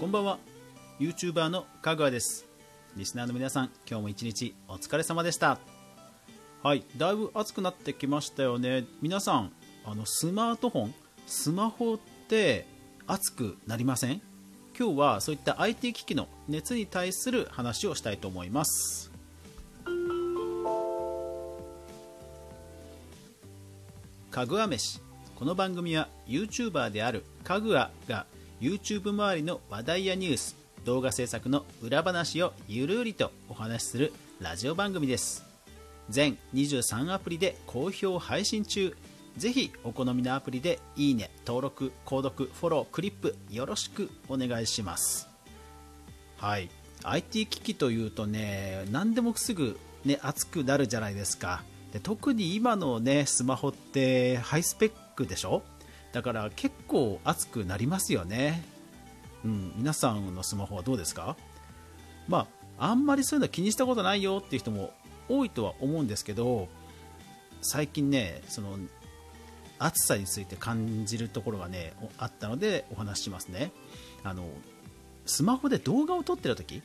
こんばんは。YouTuber のかぐわです。リスナーの皆さん今日も一日お疲れ様でした。はいだいぶ暑くなってきましたよね。皆さんあのスマートフォンスマホって熱くなりません？今日はそういった IT 機器の熱に対する話をしたいと思います。かぐわ飯。この番組は YouTuber であるかぐわが YouTube 周りの話題やニュース動画制作の裏話をゆるりとお話しするラジオ番組です。全23アプリで好評配信中。ぜひお好みのアプリでいいね登録購読フォロークリップよろしくお願いします。はい。IT 機器というとね何でもすぐね熱くなるじゃないですか。で特に今のねスマホってハイスペックでしょ？だから結構熱くなりますよね。うん皆さんのスマホはどうですか？まああんまりそういうの気にしたことないよっていう人も多いとは思うんですけど最近ねその暑さについて感じるところがねあったのでお話ししますね。あのスマホで動画を撮ってる時？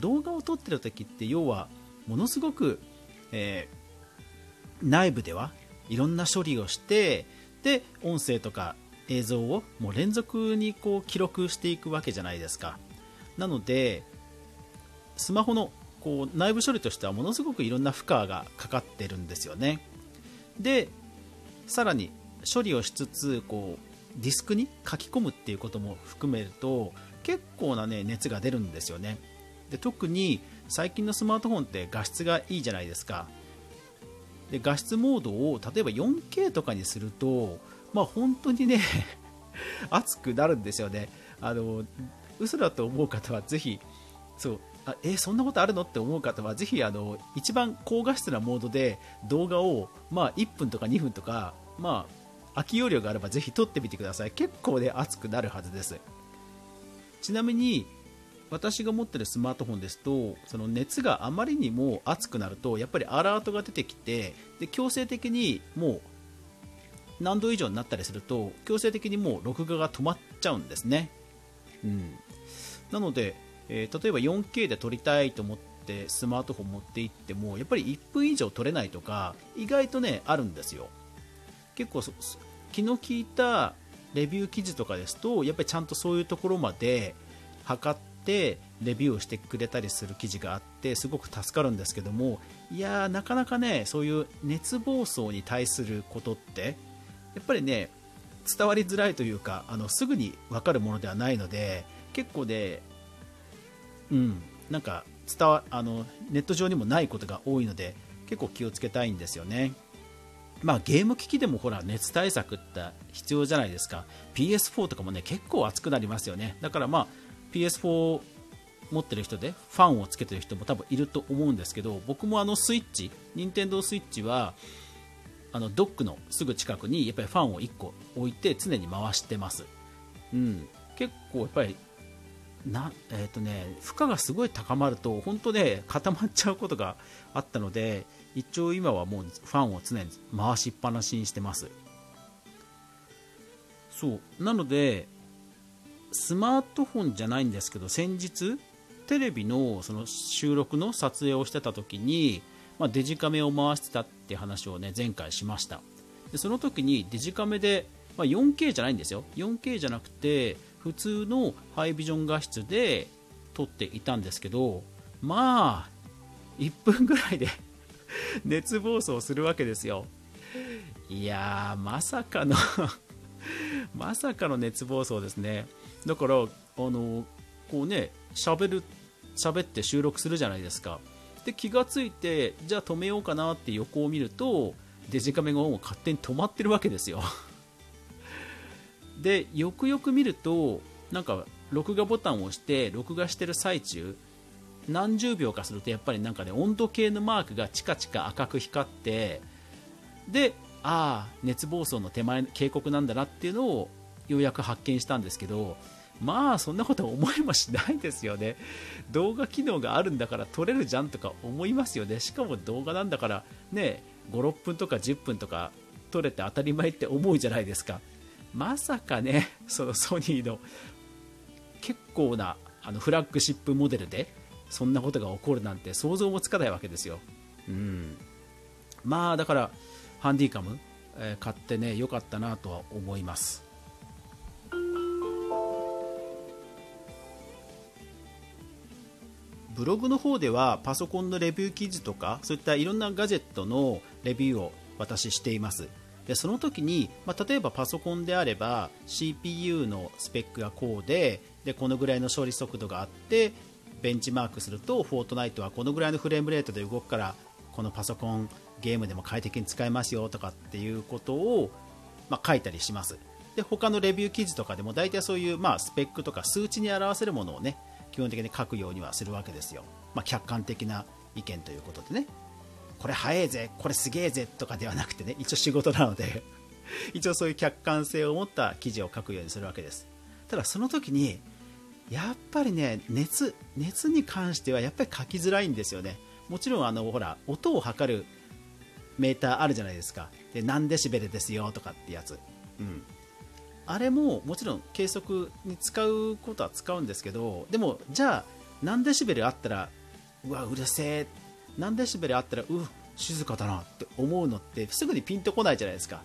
動画を撮ってる時って要はものすごく、えー、内部ではいろんな処理をしてで音声とか映像をもう連続にこう記録していくわけじゃないですか。なのでスマホのこう内部処理としてはものすごくいろんな負荷がかかってるんですよね。でさらに処理をしつつこうディスクに書き込むっていうことも含めると結構な、ね、熱が出るんですよね。で特に最近のスマートフォンって画質がいいじゃないですか。で画質モードを例えば 4K とかにすると、まあ、本当にね 熱くなるんですよね。あの嘘だと思う方はぜひそうあえそんなことあるのって思う方はぜひあの一番高画質なモードで動画を、まあ、1分とか2分とか、まあ、空き容量があればぜひ撮ってみてください。結構ね熱くなるはずです。ちなみに私が持ってるスマートフォンですとその熱があまりにも熱くなるとやっぱりアラートが出てきてで強制的にもう何度以上になったりすると強制的にもう録画が止まっちゃうんですね、うん、なのでえー、例えば 4K で撮りたいと思ってスマートフォン持って行ってもやっぱり1分以上撮れないとか意外とねあるんですよ。結構気の利いたレビュー記事とかですとやっぱりちゃんとそういうところまで測ってレビューをしてくれたりする記事があってすごく助かるんですけどもいやーなかなかねそういう熱暴走に対することってやっぱりね伝わりづらいというかあのすぐに分かるものではないので結構ねうん、なんか伝わあのネット上にもないことが多いので結構気をつけたいんですよね。まあ、ゲーム機器でもほら熱対策って必要じゃないですか PS4 とかもね結構熱くなりますよねだからまあ PS4 持ってる人でファンをつけてる人も多分いると思うんですけど僕もあのスイッチ任天堂スイッチはあのドックのすぐ近くにやっぱりファンを1個置いて常に回してます、うん、結構やっぱりなえーとね、負荷がすごい高まると本当ね固まっちゃうことがあったので一応今はもうファンを常に回しっぱなしにしてます。そう。なのでスマートフォンじゃないんですけど先日テレビのその収録の撮影をしてた時に、まあ、デジカメを回してたって話をね前回しました。でその時にデジカメで、まあ、4K じゃないんですよ。4K じゃなくて普通のハイビジョン画質で撮っていたんですけどまあ1分ぐらいで 熱暴走するわけですよ。いやーまさかの まさかの熱暴走ですね。だからあのこうね喋る喋って収録するじゃないですか。で気がついてじゃあ止めようかなって横を見るとデジカメがもう勝手に止まってるわけですよ。でよくよく見るとなんか録画ボタンを押して録画してる最中何十秒かするとやっぱりなんかね温度計のマークがチカチカ赤く光ってでああ熱暴走の手前警告なんだなっていうのをようやく発見したんですけどまあそんなこと思いもしないですよね動画機能があるんだから撮れるじゃんとか思いますよねしかも動画なんだからね56分とか10分とか撮れて当たり前って思うじゃないですかまさかね、そのソニーの結構なあのフラッグシップモデルでそんなことが起こるなんて想像もつかないわけですよ。うん、まあだからハンディカム、え、買ってね良かったなとは思います。ブログの方ではパソコンのレビュー記事とかそういったいろんなガジェットのレビューを私しています。でその時に、まあ、例えばパソコンであれば CPU のスペックがこうででこのぐらいの処理速度があってベンチマークするとフォートナイトはこのぐらいのフレームレートで動くからこのパソコンゲームでも快適に使えますよとかっていうことを、まあ、書いたりします。で他のレビュー記事とかでも大体そういう、まあ、スペックとか数値に表せるものをね基本的に書くようにはするわけですよ、まあ、客観的な意見ということでね。これ早いぜこれすげえぜとかではなくてね一応仕事なので 一応そういう客観性を持った記事を書くようにするわけです。ただその時にやっぱりね熱熱に関してはやっぱり書きづらいんですよね。もちろんあのほら音を測るメーターあるじゃないですか。で何デシベルですよとかってやつ、うん、あれももちろん計測に使うことは使うんですけどでもじゃあ何デシベルあったらうわうるせえ何デシベルあったらう静かだなって思うのってすぐにピンとこないじゃないですか。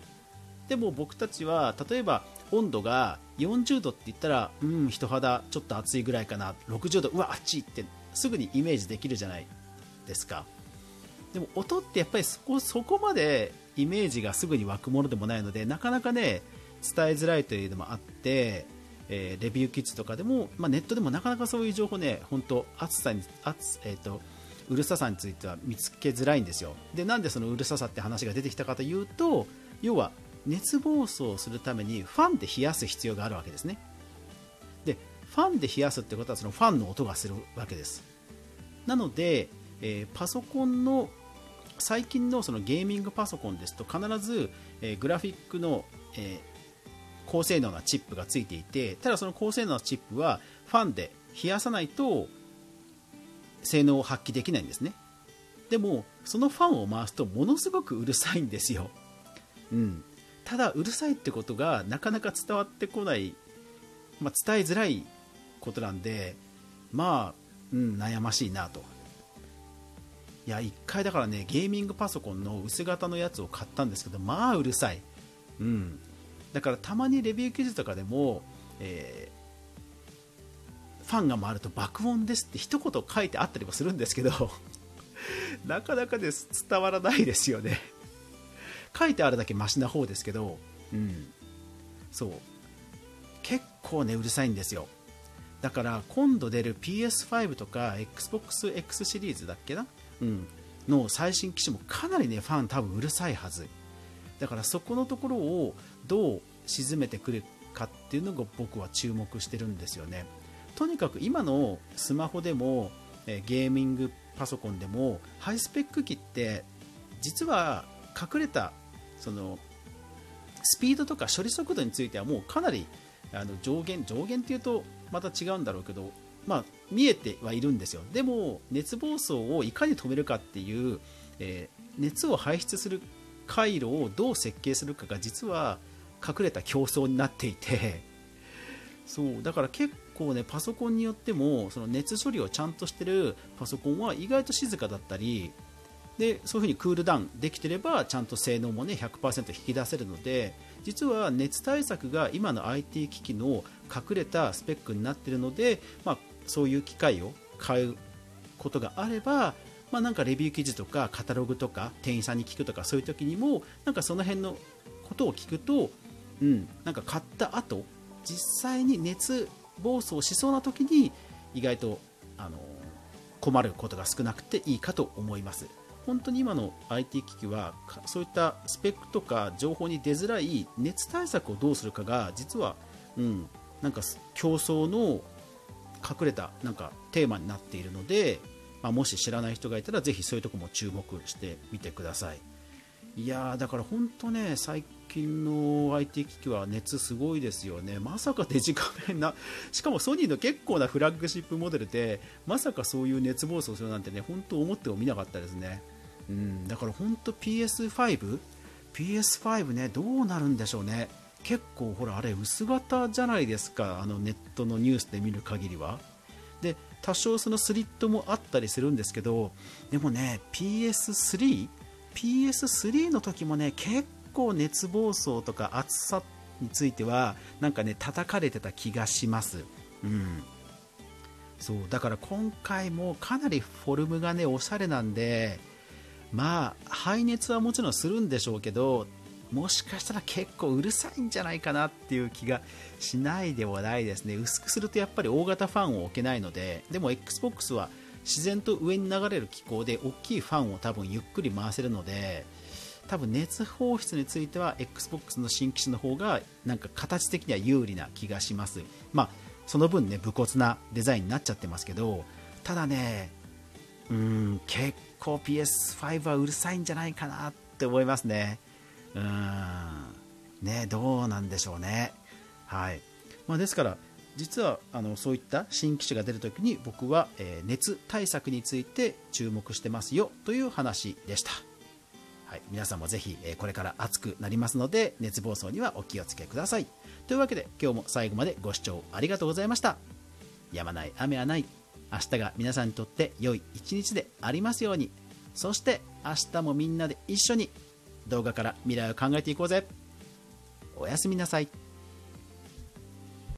でも僕たちは例えば温度が40度って言ったらうん人肌ちょっと暑いぐらいかな60度うわ暑いってすぐにイメージできるじゃないですか。でも音ってやっぱりそこそこまでイメージがすぐに湧くものでもないのでなかなかね伝えづらいというのもあって、えー、レビューキッズとかでも、まあ、ネットでもなかなかそういう情報ね本当暑さに暑、えーと、うるささについては見つけづらいんですよ。でなんでそのうるささって話が出てきたかというと要は熱暴走するためにファンで冷やす必要があるわけですね。でファンで冷やすってことはそのファンの音がするわけです。なので、えー、パソコンの最近のそのゲーミングパソコンですと必ず、えー、グラフィックの、えー、高性能なチップがついていてただその高性能なチップはファンで冷やさないと性能を発揮できないんですね。でもそのファンを回すとものすごくうるさいんですよ、うん、ただうるさいってことがなかなか伝わってこない、まあ、伝えづらいことなんでまあ、うん、悩ましいなと。いや1回だからねゲーミングパソコンの薄型のやつを買ったんですけどまあうるさい、うん、だからたまにレビュー記事とかでも、えー、ファンが回ると爆音ですって一言書いてあったりもするんですけど なかなかです伝わらないですよね。書いてあるだけマシな方ですけど、うん、そう。結構ねうるさいんですよ。だから今度出る PS5 とか XBOXX シリーズだっけな、うん、の最新機種もかなりねファン多分うるさいはず。だからそこのところをどう沈めてくるかっていうのが僕は注目してるんですよね。とにかく今のスマホでもゲーミングパソコンでもハイスペック機って実は隠れたそのスピードとか処理速度についてはもうかなりあの上限上限っていうとまた違うんだろうけど、まあ、見えてはいるんですよ。でも熱暴走をいかに止めるかっていう、えー、熱を排出する回路をどう設計するかが実は隠れた競争になっていて そうだから結構ねパソコンによってもその熱処理をちゃんとしてるパソコンは意外と静かだったりでそういうふうにクールダウンできてればちゃんと性能もね100%引き出せるので実は熱対策が今の IT 機器の隠れたスペックになってるので、まあ、そういう機械を買うことがあれば、まあ、なんかレビュー記事とかカタログとか店員さんに聞くとかそういう時にもなんかその辺のことを聞くと、うん、なんか買った後実際に熱暴走しそうな時に意外とあの困ることが少なくていいかと思います。本当に今の IT 機器はそういったスペックとか情報に出づらい熱対策をどうするかが実は、うん、なんか競争の隠れたなんかテーマになっているので、まあ、もし知らない人がいたらぜひそういうとこも注目してみてくださいいやだから本当ね最近の IT 機器は熱すごいですよね。まさかデジカメなしかもソニーの結構なフラッグシップモデルでまさかそういう熱暴走するなんてね本当思ってもみなかったですね。うん、だから本当 PS5、PS5 ね、どうなるんでしょうね。結構ほらあれ薄型じゃないですかあのネットのニュースで見る限りは。で多少そのスリットもあったりするんですけどでもね PS3 PS3 の時もね結構熱暴走とか熱さについてはなんかね叩かれてた気がします。うん。そうだから今回もかなりフォルムがねおしゃれなんでまあ排熱はもちろんするんでしょうけどもしかしたら結構うるさいんじゃないかなっていう気がしないでもないですね。薄くするとやっぱり大型ファンを置けないのででも XBOX は自然と上に流れる機構で大きいファンを多分ゆっくり回せるので多分熱放出については XBOX の新機種の方がなんか形的には有利な気がします。まあその分ね武骨なデザインになっちゃってますけどただねうん結構 PS5 はうるさいんじゃないかなって思いますね。うんねどうなんでしょうね。はい。まあ、ですから実はあのそういった新機種が出るときに僕は、えー熱対策について注目してますよという話でした、はい、皆さんもぜひ、えーこれから暑くなりますので熱暴走にはお気をつけください。というわけで今日も最後までご視聴ありがとうございました。止まない雨はない。明日が皆さんにとって良い一日でありますように。そして明日もみんなで一緒に動画から未来を考えていこうぜ。おやすみなさい。